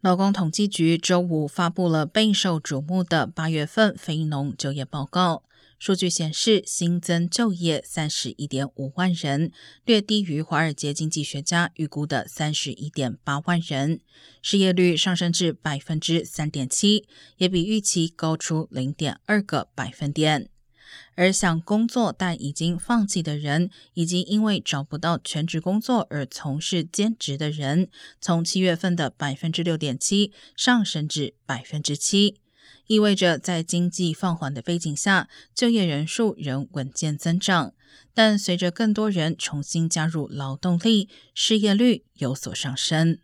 劳工统计局周五发布了备受瞩目的八月份非农就业报告。数据显示，新增就业三十一点五万人，略低于华尔街经济学家预估的三十一点八万人。失业率上升至百分之三点七，也比预期高出零点二个百分点。而想工作但已经放弃的人，以及因为找不到全职工作而从事兼职的人，从七月份的百分之六点七上升至百分之七，意味着在经济放缓的背景下，就业人数仍稳健增长。但随着更多人重新加入劳动力，失业率有所上升。